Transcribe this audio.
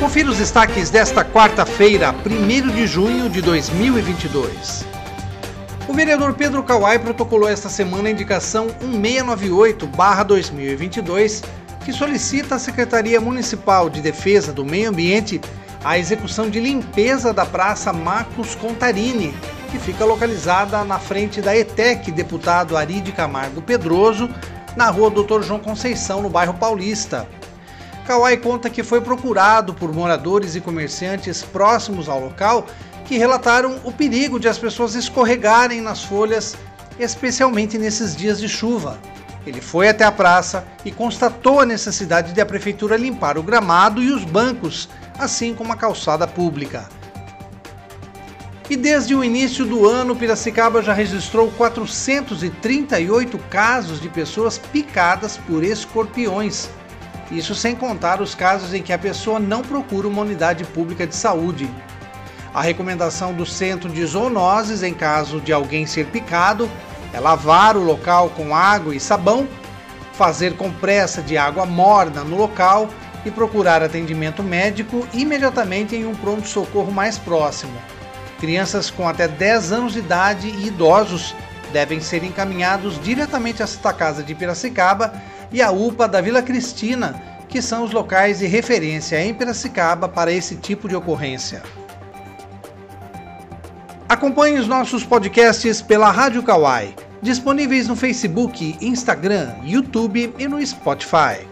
Confira os destaques desta quarta-feira, 1 de junho de 2022. O vereador Pedro Kawai protocolou esta semana a indicação 1698-2022, que solicita à Secretaria Municipal de Defesa do Meio Ambiente a execução de limpeza da Praça Marcos Contarini, que fica localizada na frente da ETEC Deputado Aride Camargo Pedroso, na rua Doutor João Conceição, no bairro Paulista. Kawai conta que foi procurado por moradores e comerciantes próximos ao local que relataram o perigo de as pessoas escorregarem nas folhas, especialmente nesses dias de chuva. Ele foi até a praça e constatou a necessidade de a prefeitura limpar o gramado e os bancos, assim como a calçada pública. E desde o início do ano, Piracicaba já registrou 438 casos de pessoas picadas por escorpiões isso sem contar os casos em que a pessoa não procura uma unidade pública de saúde. A recomendação do Centro de Zoonoses em caso de alguém ser picado é lavar o local com água e sabão, fazer compressa de água morna no local e procurar atendimento médico imediatamente em um pronto-socorro mais próximo. Crianças com até 10 anos de idade e idosos devem ser encaminhados diretamente à Santa Casa de Piracicaba e a UPA da Vila Cristina, que são os locais de referência em Piracicaba para esse tipo de ocorrência. Acompanhe os nossos podcasts pela Rádio Kawai, disponíveis no Facebook, Instagram, YouTube e no Spotify.